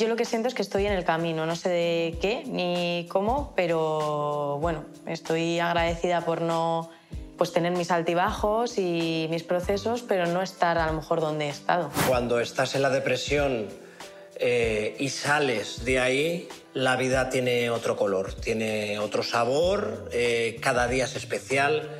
yo lo que siento es que estoy en el camino, no sé de qué ni cómo, pero bueno, estoy agradecida por no pues tener mis altibajos y mis procesos, pero no estar a lo mejor donde he estado. Cuando estás en la depresión eh, y sales de ahí, la vida tiene otro color, tiene otro sabor, eh, cada día es especial.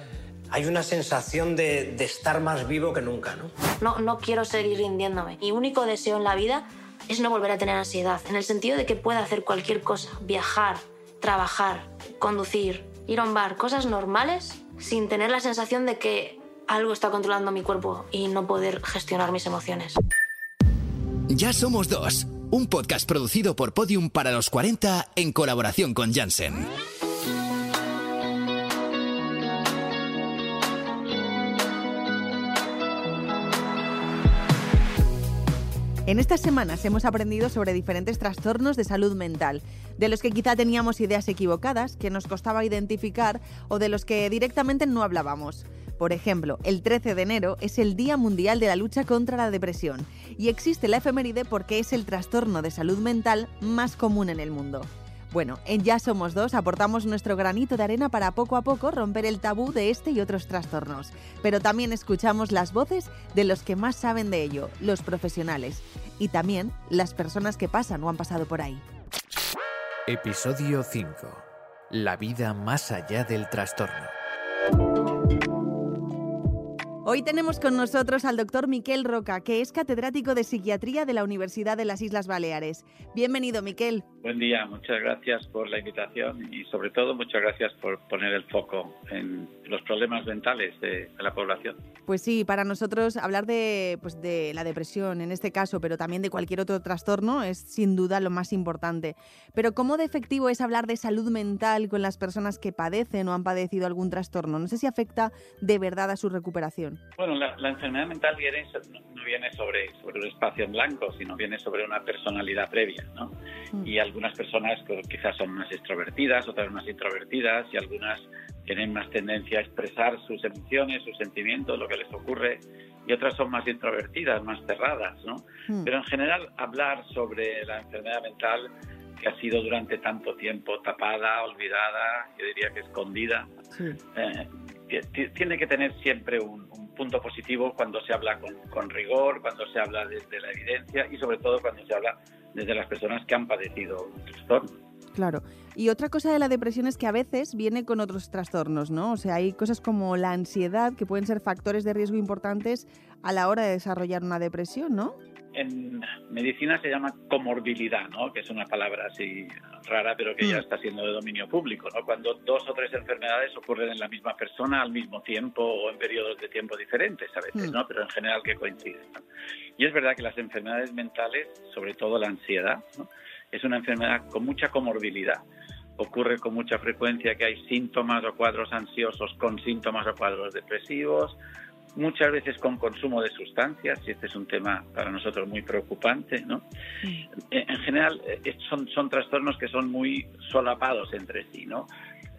Hay una sensación de, de estar más vivo que nunca, ¿no? No, no quiero seguir rindiéndome. Mi único deseo en la vida es no volver a tener ansiedad, en el sentido de que pueda hacer cualquier cosa, viajar, trabajar, conducir, ir a un bar, cosas normales sin tener la sensación de que algo está controlando mi cuerpo y no poder gestionar mis emociones. Ya somos dos, un podcast producido por Podium para los 40 en colaboración con Janssen. En estas semanas hemos aprendido sobre diferentes trastornos de salud mental, de los que quizá teníamos ideas equivocadas, que nos costaba identificar o de los que directamente no hablábamos. Por ejemplo, el 13 de enero es el Día Mundial de la Lucha contra la Depresión y existe la efeméride porque es el trastorno de salud mental más común en el mundo. Bueno, en Ya Somos Dos aportamos nuestro granito de arena para poco a poco romper el tabú de este y otros trastornos. Pero también escuchamos las voces de los que más saben de ello, los profesionales. Y también las personas que pasan o han pasado por ahí. Episodio 5. La vida más allá del trastorno. Hoy tenemos con nosotros al doctor Miquel Roca, que es catedrático de psiquiatría de la Universidad de las Islas Baleares. Bienvenido, Miquel. Buen día, muchas gracias por la invitación y sobre todo muchas gracias por poner el foco en los problemas mentales de, de la población. Pues sí, para nosotros hablar de, pues de la depresión en este caso, pero también de cualquier otro trastorno, es sin duda lo más importante. Pero ¿cómo de efectivo es hablar de salud mental con las personas que padecen o han padecido algún trastorno? No sé si afecta de verdad a su recuperación. Bueno, la, la enfermedad mental viene, no viene sobre, sobre un espacio en blanco, sino viene sobre una personalidad previa, ¿no? Mm. Y algunas personas quizás son más extrovertidas, otras más introvertidas y algunas tienen más tendencia a expresar sus emociones, sus sentimientos, lo que les ocurre, y otras son más introvertidas, más cerradas, ¿no? Mm. Pero en general hablar sobre la enfermedad mental que ha sido durante tanto tiempo tapada, olvidada, yo diría que escondida, Sí. eh, ti- ti- tiene que tener siempre un, un punto positivo cuando se habla con, con rigor, cuando se habla desde la evidencia y sobre todo cuando se habla desde las personas que han padecido un trastorno. Claro. Y otra cosa de la depresión es que a veces viene con otros trastornos, ¿no? O sea, hay cosas como la ansiedad que pueden ser factores de riesgo importantes a la hora de desarrollar una depresión, ¿no? En medicina se llama comorbilidad, ¿no? que es una palabra así rara, pero que ya Mm. está siendo de dominio público. ¿no? Cuando dos o tres enfermedades ocurren en la misma persona al mismo tiempo o en periodos de tiempo diferentes a veces, Mm. ¿no? pero en general que coinciden. ¿no? Y es verdad que las enfermedades mentales, sobre todo la ansiedad, ¿no? es una enfermedad con mucha comorbilidad. Ocurre con mucha frecuencia que hay síntomas o cuadros ansiosos con síntomas o cuadros depresivos, muchas veces con consumo de sustancias, y este es un tema para nosotros muy preocupante, ¿no? En en general, eh, son, son trastornos que son muy solapados entre sí, ¿no?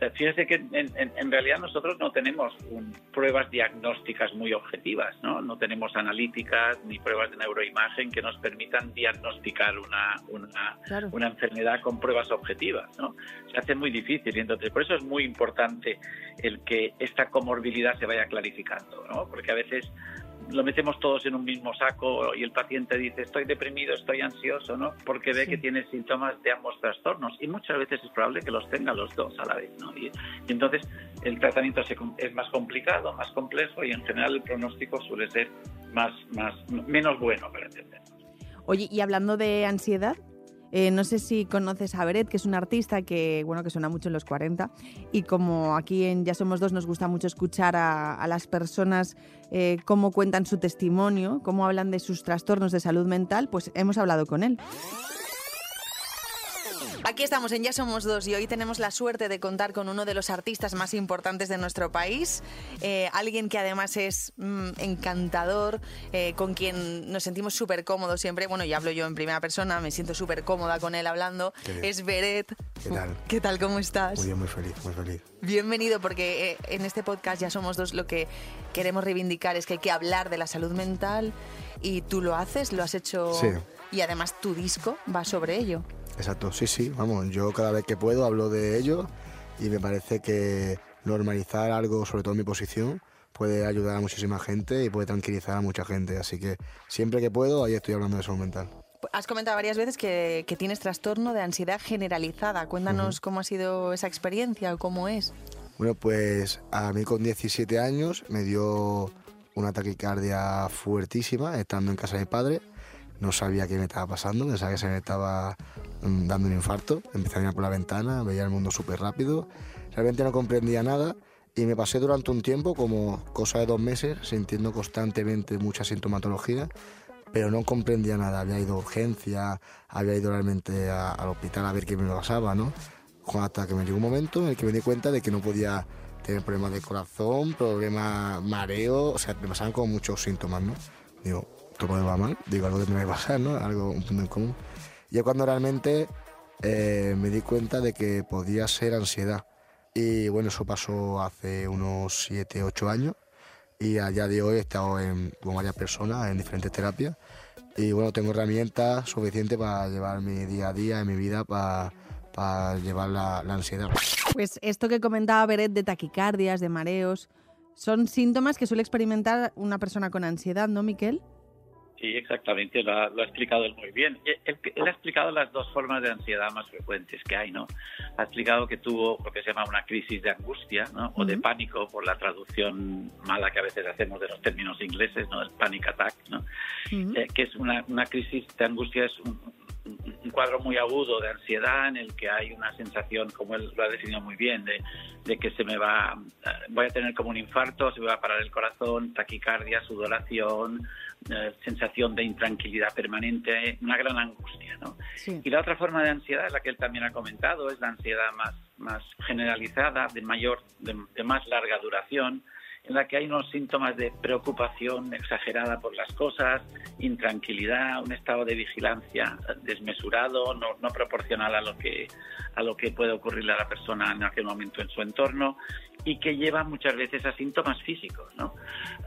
Fíjese que en, en- en realidad nosotros no tenemos un- pruebas diagnósticas muy objetivas, ¿no? No tenemos analíticas ni pruebas de neuroimagen que nos permitan diagnosticar una, una, Claro. una enfermedad con pruebas objetivas, ¿no? Se hace muy difícil y entonces por eso es muy importante el que esta comorbilidad se vaya clarificando, ¿no? Porque a veces lo metemos todos en un mismo saco y el paciente dice estoy deprimido, estoy ansioso, ¿no? Porque ve Sí. que tiene síntomas de ambos trastornos y muchas veces es probable que los tenga los dos a la vez, ¿no? Y, y entonces el tratamiento se es más complicado, más complejo y en general el pronóstico suele ser más, más menos bueno para entender. Oye, y hablando de ansiedad, eh, no sé si conoces a Beret, que es un artista que, bueno, que suena mucho en los 40, y como aquí en Ya Somos Dos nos gusta mucho escuchar a, las personas eh, cómo cuentan su testimonio, cómo hablan de sus trastornos de salud mental, pues hemos hablado con él. Aquí estamos en Ya Somos Dos y hoy tenemos la suerte de contar con uno de los artistas más importantes de nuestro país, eh, alguien que además es mm, encantador, eh, con quien nos sentimos súper cómodos siempre. Bueno, y hablo yo en primera persona, me siento súper cómoda con él hablando. Es Beret. ¿Qué tal? ¿Qué tal? ¿Cómo estás? Muy bien, muy feliz, muy feliz. Bienvenido porque eh, en este podcast Ya Somos Dos lo que queremos reivindicar es que hay que hablar de la salud mental y tú lo haces, lo has hecho Sí. Y además tu disco va sobre ello. Exacto, sí, sí, vamos, yo cada vez que puedo hablo de ello y me parece que normalizar algo, sobre todo en mi posición, puede ayudar a muchísima gente y puede tranquilizar a mucha gente. Así que siempre que puedo, ahí estoy hablando de salud mental. Has comentado varias veces que, tienes trastorno de ansiedad generalizada. Cuéntanos cómo ha sido esa experiencia o cómo es. Bueno, pues a mí con 17 años me dio una taquicardia fuertísima estando en casa de mi padre. No sabía qué me estaba pasando, pensaba que se me estaba mm, dando un infarto. Empecé a mirar por la ventana, veía el mundo súper rápido. Realmente no comprendía nada y me pasé durante un tiempo, como cosa de dos meses, sintiendo constantemente mucha sintomatología, pero no comprendía nada. Había ido a urgencia, había ido realmente al hospital a ver qué me pasaba, ¿no? Hasta que me llegó un momento en el que me di cuenta de que no podía tener problemas de corazón, problemas mareo, o sea, me pasaban como muchos síntomas, ¿no? Digo, todo va mal, digo, algo que me va a pasar, ¿no? Algo, un punto en común. Y es cuando realmente eh, me di cuenta de que podía ser ansiedad y bueno, eso pasó hace unos 7, 8 años y a día de hoy he estado con varias personas en diferentes terapias y bueno, tengo herramientas suficientes para llevar mi día a día, en mi vida, para, para llevar la, la ansiedad. Pues esto que comentaba Beret de taquicardias, de mareos, son síntomas que suele experimentar una persona con ansiedad, ¿no, Miquel? Sí, exactamente, lo ha, explicado él muy bien. Él, ha explicado las dos formas de ansiedad más frecuentes que hay, ¿no? Ha explicado que tuvo lo que se llama una crisis de angustia, ¿no? O de pánico, por la traducción mala que a veces hacemos de los términos ingleses, ¿no? El panic attack, ¿no? Eh, que es una, una crisis de angustia, es un, un cuadro muy agudo de ansiedad en el que hay una sensación, como él lo ha definido muy bien, de, de, que se me va, eh, voy a tener como un infarto, se me va a parar el corazón, taquicardia, sudoración, eh, sensación de intranquilidad permanente, una gran angustia. ¿no? Y la otra forma de ansiedad, la que él también ha comentado, es la ansiedad más, más generalizada, de, mayor, de más larga duración, en la que hay unos síntomas de preocupación exagerada por las cosas, intranquilidad, un estado de vigilancia desmesurado, no, no, proporcional a lo que a lo que puede ocurrirle a la persona en aquel momento en su entorno y que lleva muchas veces a síntomas físicos, ¿no?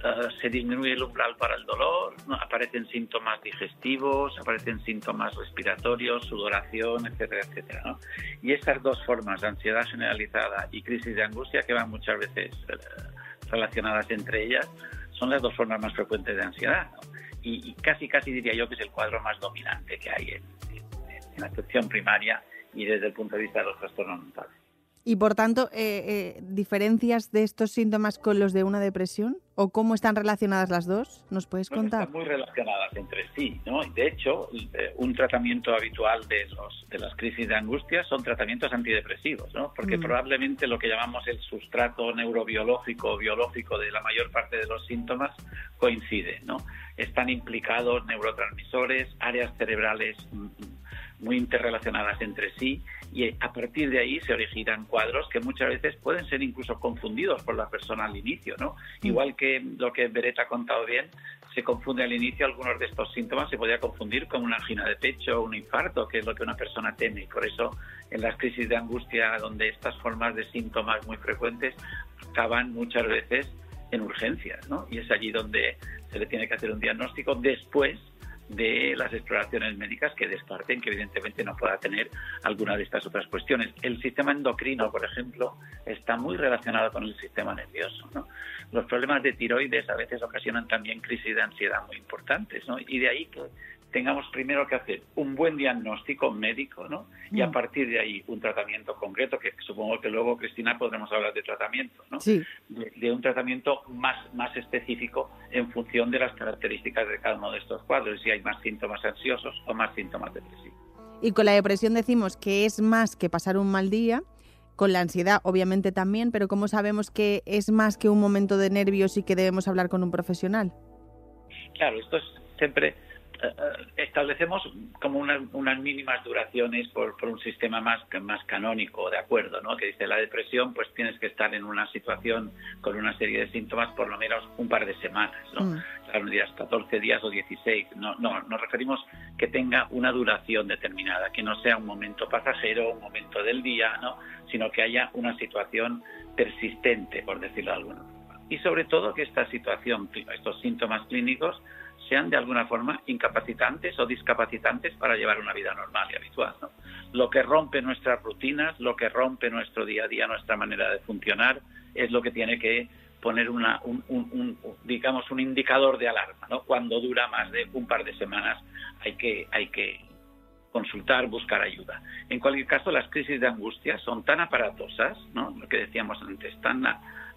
Eh, se disminuye el umbral para el dolor, aparecen síntomas digestivos, aparecen síntomas respiratorios, sudoración, etcétera, etcétera, ¿no? Y estas dos formas, ansiedad generalizada y crisis de angustia, que van muchas veces eh, relacionadas entre ellas son las dos formas más frecuentes de ansiedad. Y, casi, casi diría yo que es el cuadro más dominante que hay en, en, la atención primaria y desde el punto de vista de los trastornos mentales. Y por tanto, eh, eh, ¿diferencias de estos síntomas con los de una depresión? ¿O cómo están relacionadas las dos? ¿Nos puedes contar? Están muy relacionadas entre sí, ¿no? De hecho, eh, un tratamiento habitual de, los, de las crisis de angustia son tratamientos antidepresivos, ¿no? Porque mm. probablemente lo que llamamos el sustrato neurobiológico o biológico de la mayor parte de los síntomas coincide, ¿no? Están implicados neurotransmisores, áreas cerebrales mm, muy interrelacionadas entre sí y a partir de ahí se originan cuadros que muchas veces pueden ser incluso confundidos por la persona al inicio, ¿no? Mm. Igual que lo que Beret ha contado bien, se confunde al inicio algunos de estos síntomas, se podría confundir con una angina de pecho o un infarto, que es lo que una persona teme. Y por eso en las crisis de angustia, donde estas formas de síntomas muy frecuentes acaban muchas veces en urgencias, ¿no? Y es allí donde se le tiene que hacer un diagnóstico después de las exploraciones médicas que descarten que evidentemente no pueda tener alguna de estas otras cuestiones. El sistema endocrino, por ejemplo, está muy relacionado con el sistema nervioso. Los problemas de tiroides a veces ocasionan también crisis de ansiedad muy importantes ¿no? y de ahí que tengamos primero que hacer un buen diagnóstico médico, ¿no? Y a mm. partir de ahí un tratamiento concreto, que supongo que luego, Cristina, podremos hablar de tratamiento, ¿no? Sí. De, un tratamiento más, más específico en función de las características de cada uno de estos cuadros, si hay más síntomas ansiosos o más síntomas depresivos. Y con la depresión decimos que es más que pasar un mal día, con la ansiedad obviamente también, pero ¿cómo sabemos que es más que un momento de nervios y que debemos hablar con un profesional? Claro, esto es siempre establecemos como unas, mínimas duraciones por, un sistema más, más canónico, de acuerdo, ¿no? Que dice la depresión, pues tienes que estar en una situación con una serie de síntomas por lo menos un par de semanas, ¿no? Mm. Claro, días 14 días o 16. No, no, nos referimos que tenga una duración determinada, que no sea un momento pasajero, un momento del día, ¿no? Sino que haya una situación persistente, por decirlo de alguna forma. Y sobre todo que esta situación, estos síntomas clínicos, sean de alguna forma incapacitantes o discapacitantes para llevar una vida normal y habitual. Lo que rompe nuestras rutinas, lo que rompe nuestro día a día, nuestra manera de funcionar, es lo que tiene que poner una, un, digamos, un indicador de alarma. ¿no? Cuando dura más de un par de semanas hay que, hay que consultar, buscar ayuda. En cualquier caso, las crisis de angustia son tan aparatosas, ¿no? lo que decíamos antes, tan,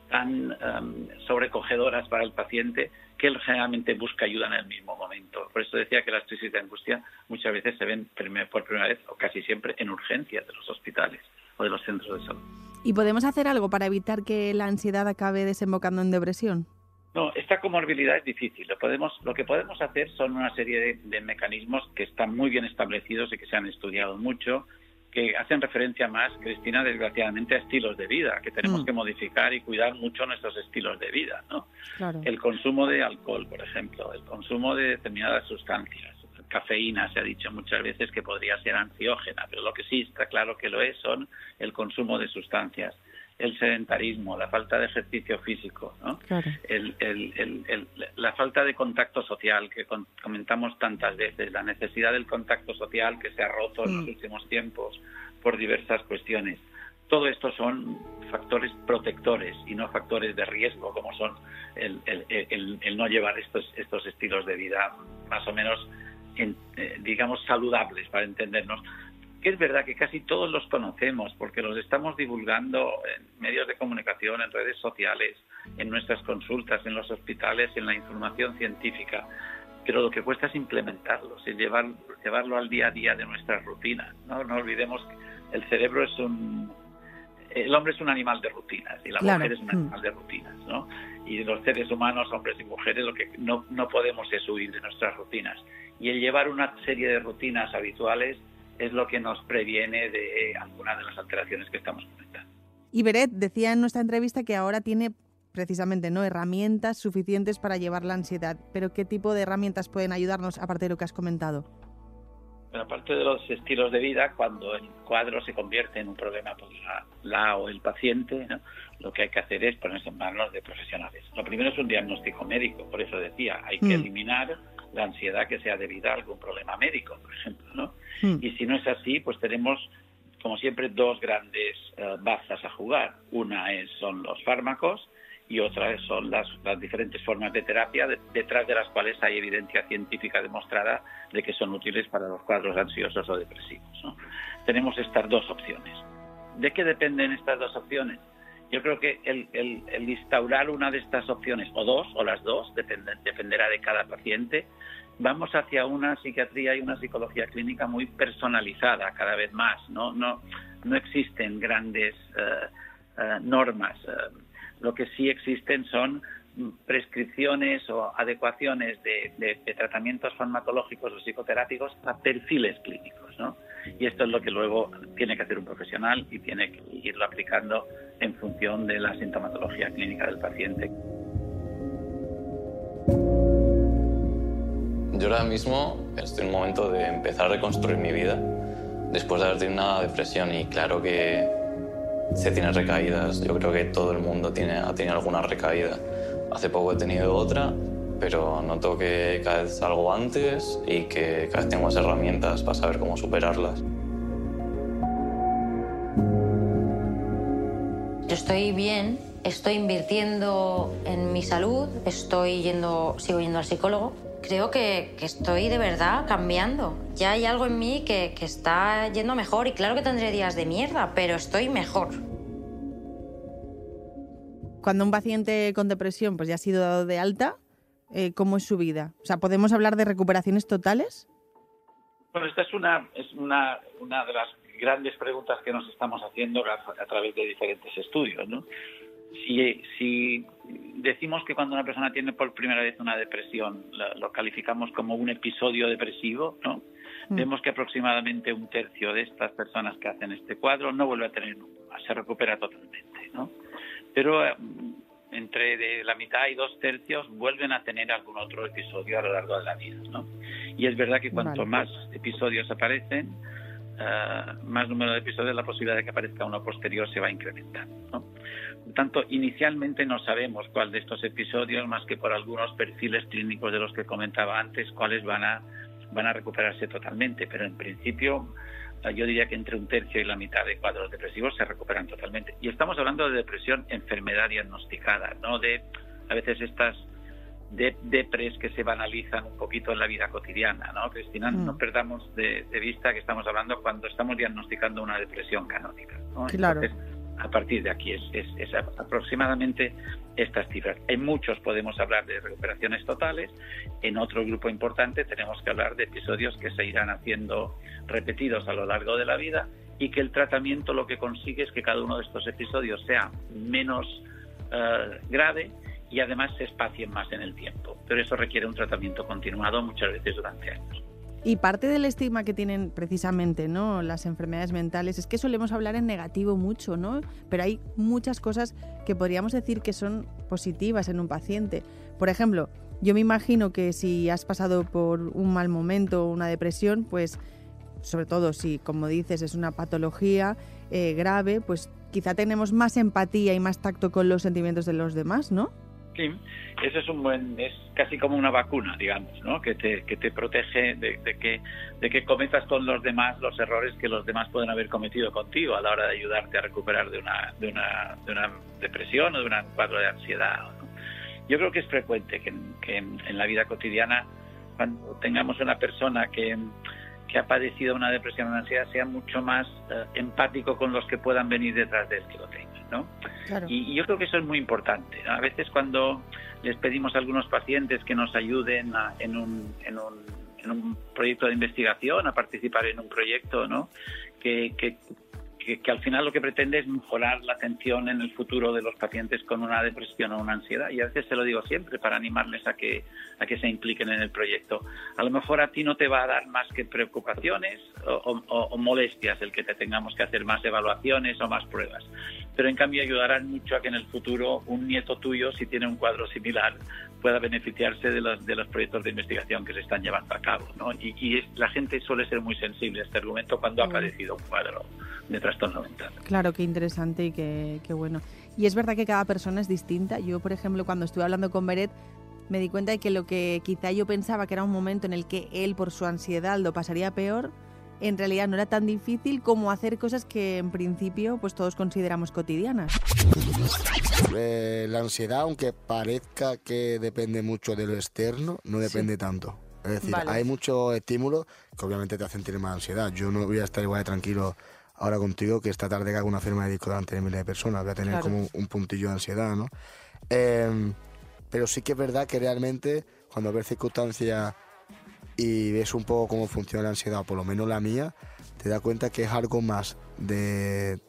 tan um, sobrecogedoras para el paciente que él generalmente busca ayuda en el mismo momento. Por eso decía que las crisis de angustia muchas veces se ven por primera vez o casi siempre en urgencias de los hospitales o de los centros de salud. ¿Y podemos hacer algo para evitar que la ansiedad acabe desembocando en depresión? No, esta comorbilidad es difícil. Lo, podemos, lo que podemos hacer son una serie de, mecanismos que están muy bien establecidos y que se han estudiado mucho, que hacen referencia más, Cristina, desgraciadamente, a estilos de vida, que tenemos mm. que modificar y cuidar mucho nuestros estilos de vida. ¿no? El consumo de alcohol, por ejemplo, el consumo de determinadas sustancias, cafeína se ha dicho muchas veces que podría ser ansiógena, pero lo que sí está claro que lo es son el consumo de sustancias el sedentarismo, la falta de ejercicio físico, ¿no? la falta de contacto social que comentamos tantas veces, la necesidad del contacto social que se ha roto en los mm. últimos tiempos por diversas cuestiones. Todo esto son factores protectores y no factores de riesgo, como son el, no llevar estos, estos estilos de vida más o menos, eh, digamos, saludables para entendernos que es verdad que casi todos los conocemos porque los estamos divulgando en medios de comunicación, en redes sociales, en nuestras consultas, en los hospitales, en la información científica. Pero lo que cuesta es implementarlos, es llevar, llevarlo al día a día de nuestras rutinas. No, no olvidemos que el cerebro es un... El hombre es un animal de rutinas y la mujer es un animal de rutinas, ¿no? Y los seres humanos, hombres y mujeres, lo que no, no podemos es huir de nuestras rutinas. Y el llevar una serie de rutinas habituales es lo que nos previene de algunas de las alteraciones que estamos comentando. Y Beret decía en nuestra entrevista que ahora tiene precisamente no herramientas suficientes para llevar la ansiedad, pero ¿qué tipo de herramientas pueden ayudarnos aparte de lo que has comentado? Bueno, aparte de los estilos de vida, cuando el cuadro se convierte en un problema por la, o el paciente, lo que hay que hacer es ponerse en manos de profesionales. Lo primero es un diagnóstico médico, por eso decía, hay que mm. eliminar la ansiedad que sea debida a algún problema médico, por ejemplo. ¿no? Hmm. Y si no es así, pues tenemos, como siempre, dos grandes eh, bazas a jugar. Una es, son los fármacos y otra son las, las diferentes formas de terapia detrás de las cuales hay evidencia científica demostrada de que son útiles para los cuadros ansiosos o depresivos. ¿no? Tenemos estas dos opciones. ¿De qué dependen estas dos opciones? Yo creo que el, el, instaurar una de estas opciones, o dos, o las dos, dependerá de cada paciente, vamos hacia una psiquiatría y una psicología clínica muy personalizada cada vez más. No, no, no existen grandes eh, eh, normas. Eh, lo que sí existen son prescripciones o adecuaciones de, tratamientos farmacológicos o psicoterápicos a perfiles clínicos. ¿no? Y esto es lo que luego tiene que hacer un profesional y tiene que irlo aplicando en función de la sintomatología clínica del paciente. Yo ahora mismo estoy en un momento de empezar a reconstruir mi vida después de haber tenido una depresión y claro que se tiene recaídas. Yo creo que todo el mundo tiene, ha tenido alguna recaída. Hace poco he tenido otra, pero noto que cada vez salgo antes y que cada vez tengo más herramientas para saber cómo superarlas. Yo estoy bien, estoy invirtiendo en mi salud, estoy yendo, sigo yendo al psicólogo creo que, estoy de verdad cambiando. Ya hay algo en mí que, está yendo mejor y claro que tendré días de mierda, pero estoy mejor. Cuando un paciente con depresión pues ya ha sido dado de alta, eh, ¿cómo es su vida? O sea, ¿podemos hablar de recuperaciones totales? Bueno, esta es una, es una, una de las grandes preguntas que nos estamos haciendo a, a través de diferentes estudios, ¿no? si, decimos que cuando una persona tiene por primera vez una depresión lo calificamos como un episodio depresivo, ¿no? Mm. Vemos que aproximadamente un tercio de estas personas que hacen este cuadro no vuelve a tener se recupera totalmente, ¿no? Pero eh, entre de la mitad y dos tercios vuelven a tener algún otro episodio a lo largo de la vida, ¿no? Y es verdad que cuanto más episodios aparecen, eh, más número de episodios, la posibilidad de que aparezca uno posterior se va a incrementar. ¿no? Por tanto, inicialmente no sabemos cuál de estos episodios, más que por algunos perfiles clínicos de los que comentaba antes, cuáles van a, van a recuperarse totalmente, pero en principio yo diría que entre un tercio y la mitad de cuadros depresivos se recuperan totalmente. Y estamos hablando de depresión, enfermedad diagnosticada, no de a veces estas de depres que se banalizan un poquito en la vida cotidiana, ¿no, Cristina? Mm. No perdamos de, de vista que estamos hablando cuando estamos diagnosticando una depresión canónica. ¿no? Claro. Entonces, a partir de aquí es, es, es aproximadamente estas cifras. En muchos podemos hablar de recuperaciones totales, en otro grupo importante tenemos que hablar de episodios que se irán haciendo repetidos a lo largo de la vida y que el tratamiento lo que consigue es que cada uno de estos episodios sea menos eh, grave y además se espacien más en el tiempo. Pero eso requiere un tratamiento continuado muchas veces durante años. Y parte del estigma que tienen precisamente ¿no? las enfermedades mentales es que solemos hablar en negativo mucho, ¿no? Pero hay muchas cosas que podríamos decir que son positivas en un paciente. Por ejemplo, yo me imagino que si has pasado por un mal momento o una depresión, pues sobre todo si, como dices, es una patología eh, grave, pues quizá tenemos más empatía y más tacto con los sentimientos de los demás, ¿no? Sí, eso es un buen, es casi como una vacuna, digamos, ¿no? Que te, que te protege de, que, de que cometas con los demás los errores que los demás pueden haber cometido contigo a la hora de ayudarte a recuperar de una, de una, de una depresión o de un cuadro de ansiedad. ¿no? Yo creo que es frecuente que, que en la vida cotidiana, cuando tengamos una persona que, que ha padecido una depresión o una ansiedad sea mucho más eh, empático con los que puedan venir detrás de él que lo tengan. ¿no? Claro. Y, y, yo creo que eso es muy importante. ¿no? A veces cuando les pedimos a algunos pacientes que nos ayuden a, en, un, en, un, en, un, proyecto de investigación, a participar en un proyecto, ¿no? que, que, que, al final lo que pretende es mejorar la atención en el futuro de los pacientes con una depresión o una ansiedad. Y a veces se lo digo siempre para animarles a que, a que se impliquen en el proyecto. A lo mejor a ti no te va a dar más que preocupaciones o, o molestias el que te tengamos que hacer más evaluaciones o más pruebas. Pero en cambio ayudarán mucho a que en el futuro un nieto tuyo, si tiene un cuadro similar, pueda beneficiarse de los, de los proyectos de investigación que se están llevando a cabo. ¿no? Y, y es, la gente suele ser muy sensible a este argumento cuando ha padecido un cuadro de trastorno mental. Claro, qué interesante y qué, qué, bueno. Y es verdad que cada persona es distinta. Yo, por ejemplo, cuando estuve hablando con Beret, me di cuenta de que lo que quizá yo pensaba que era un momento en el que él, por su ansiedad, lo pasaría peor, en realidad no era tan difícil como hacer cosas que en principio pues todos consideramos cotidianas. Eh, la ansiedad, aunque parezca que depende mucho de lo externo, no depende sí. tanto. Es decir, vale. hay muchos estímulos que obviamente te hacen tener más ansiedad. Yo no voy a estar igual de tranquilo ahora contigo que esta tarde que hago una firma de disco delante de miles de personas. Voy a tener claro. como un puntillo de ansiedad, ¿no? Eh, pero sí que es verdad que realmente cuando ves circunstancias y ves un poco cómo funciona la ansiedad, por lo menos la mía, te das cuenta que es algo más de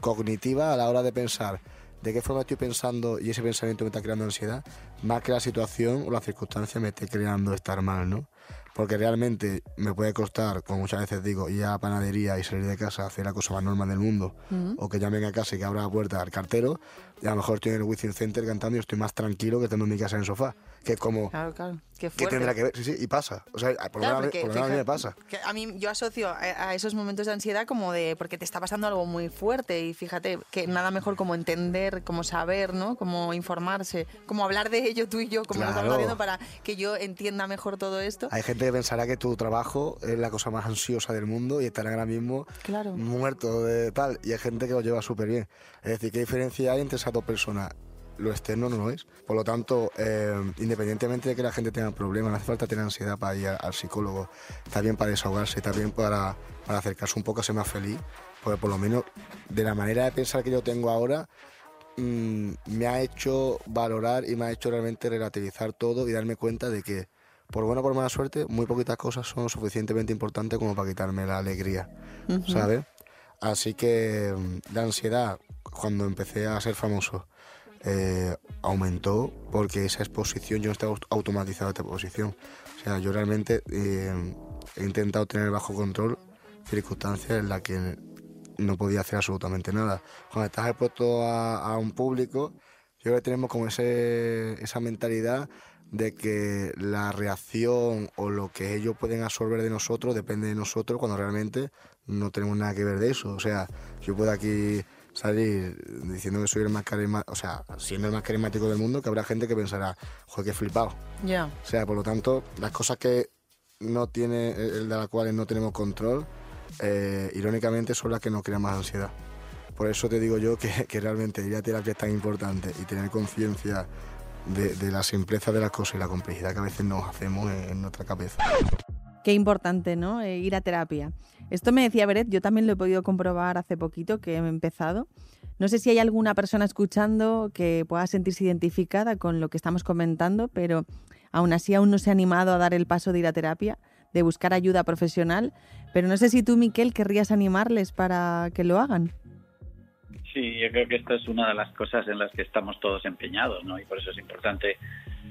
cognitiva a la hora de pensar de qué forma estoy pensando y ese pensamiento me está creando ansiedad, más que la situación o la circunstancia me esté creando estar mal, ¿no? Porque realmente me puede costar, como muchas veces digo, ir a la panadería y salir de casa, hacer la cosa más normal del mundo, uh -huh. o que llamen a casa y que abra la puerta al cartero, y a lo mejor estoy en el Within Center cantando y estoy más tranquilo que estando en mi casa en el sofá. Que es como. Claro, claro. Qué, ¿Qué tendrá que ver? Sí, sí, y pasa. O sea, por lo menos a mí me pasa. a mí yo asocio a, a, esos momentos de ansiedad como de. porque te está pasando algo muy fuerte y fíjate que nada mejor como entender, como saber, ¿no? Como informarse, como hablar de ello tú y yo, como claro. lo estamos haciendo para que yo entienda mejor todo esto. Hay gente que pensará que tu trabajo es la cosa más ansiosa del mundo y estará ahora mismo claro. muerto de tal. Y hay gente que lo lleva súper bien. Es decir, ¿qué diferencia hay entre esas dos personas? lo externo no lo es. Por lo tanto, eh, independientemente de que la gente tenga problemas, no hace falta tener ansiedad para ir al psicólogo. Está bien para desahogarse, está bien para, para acercarse un poco a ser más feliz. Porque por lo menos de la manera de pensar que yo tengo ahora, mmm, me ha hecho valorar y me ha hecho realmente relativizar todo y darme cuenta de que, por buena o por mala suerte, muy poquitas cosas son suficientemente importantes como para quitarme la alegría, uh -huh. ¿sabes? Así que la ansiedad, cuando empecé a ser famoso, eh, aumentó porque esa exposición, yo no estaba automatizado esta exposición. O sea, yo realmente eh, he intentado tener bajo control circunstancias en las que no podía hacer absolutamente nada. Cuando estás expuesto a, a un público, creo que tenemos como ese, esa mentalidad de que la reacción o lo que ellos pueden absorber de nosotros depende de nosotros cuando realmente no tenemos nada que ver de eso. O sea, yo puedo aquí salir diciendo que soy el más carismático, o sea, siendo el más carismático del mundo, que habrá gente que pensará, joder, qué flipado. Ya. O sea, por lo tanto, las cosas que no tiene, el de las cuales no tenemos control, eh, irónicamente son las que nos crean más ansiedad. Por eso te digo yo que, que realmente ir a terapia es tan importante y tener conciencia de, la simpleza de las cosas y la complejidad que a veces nos hacemos en, en nuestra cabeza. Qué importante, ¿no? Eh, ir a terapia. Esto me decía Beret, yo también lo he podido comprobar hace poquito que he empezado. No sé si hay alguna persona escuchando que pueda sentirse identificada con lo que estamos comentando, pero aún así aún no se ha animado a dar el paso de ir a terapia, de buscar ayuda profesional. Pero no sé si tú, Miquel, querrías animarles para que lo hagan. Sí, yo creo que esta es una de las cosas en las que estamos todos empeñados, ¿no? Y por eso es importante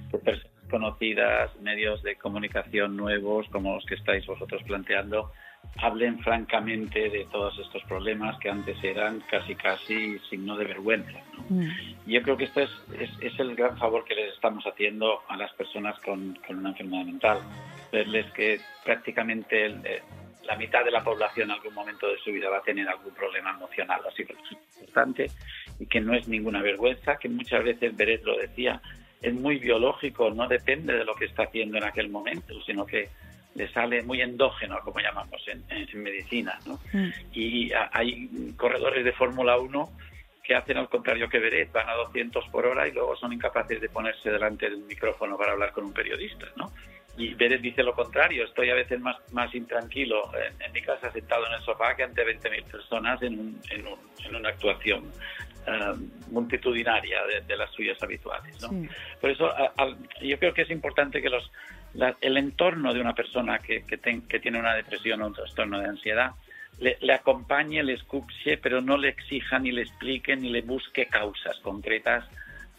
que personas conocidas, medios de comunicación nuevos, como los que estáis vosotros planteando, hablen francamente de todos estos problemas que antes eran casi casi signo de vergüenza. ¿no? Mm. Yo creo que este es, es, es, el gran favor que les estamos haciendo a las personas con, con una enfermedad mental, verles que prácticamente el, la mitad de la población en algún momento de su vida va a tener algún problema emocional así que es importante y que no es ninguna vergüenza, que muchas veces Beret lo decía, es muy biológico, no depende de lo que está haciendo en aquel momento, sino que le sale muy endógeno, como llamamos en, en medicina. ¿no? Mm. Y hay corredores de Fórmula 1 que hacen al contrario que Beret, van a 200 por hora y luego son incapaces de ponerse delante del micrófono para hablar con un periodista. ¿no? Y Beret dice lo contrario, estoy a veces más, más intranquilo en, en mi casa sentado en el sofá que ante 20.000 personas en, un, en, un, en, una actuación uh, multitudinaria de, de, las suyas habituales. ¿no? Sí. Por eso a, a, yo creo que es importante que los, la, el entorno de una persona que, que, ten, que, tiene una depresión o un trastorno de ansiedad le, le, acompañe, le escuche, pero no le exija ni le explique ni le busque causas concretas,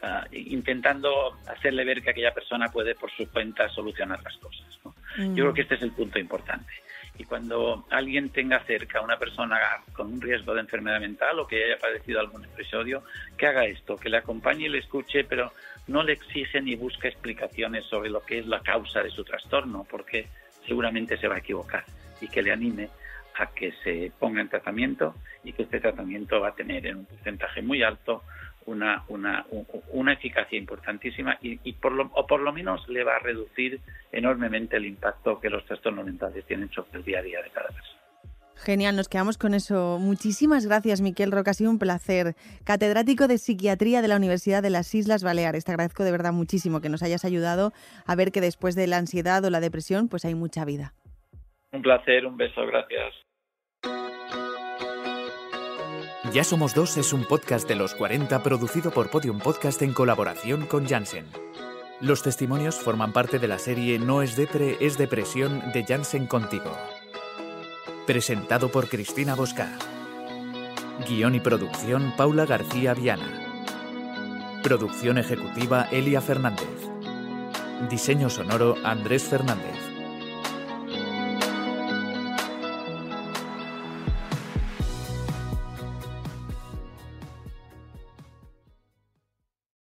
uh, intentando hacerle ver que aquella persona puede por su cuenta solucionar las cosas. ¿no? Mm. Yo creo que este es el punto importante. Y cuando alguien tenga cerca a una persona con un riesgo de enfermedad mental o que haya padecido algún episodio, que haga esto, que le acompañe y le escuche, pero no le exige ni busca explicaciones sobre lo que es la causa de su trastorno, porque seguramente se va a equivocar, y que le anime a que se ponga en tratamiento y que este tratamiento va a tener en un porcentaje muy alto una, una, una eficacia importantísima y, y por lo, o por lo menos le va a reducir enormemente el impacto que los trastornos mentales tienen sobre el día a día de cada persona. Genial, nos quedamos con eso. Muchísimas gracias, Miquel Roca. Ha sido un placer. Catedrático de Psiquiatría de la Universidad de las Islas Baleares. Te agradezco de verdad muchísimo que nos hayas ayudado a ver que después de la ansiedad o la depresión, pues hay mucha vida. Un placer, un beso, gracias. Ya Somos Dos es un podcast de los 40 producido por Podium Podcast en colaboración con Janssen. Los testimonios forman parte de la serie No es Depre, es Depresión de Janssen Contigo. Presentado por Cristina Bosca. Guión y producción Paula García Viana. Producción ejecutiva Elia Fernández. Diseño sonoro Andrés Fernández.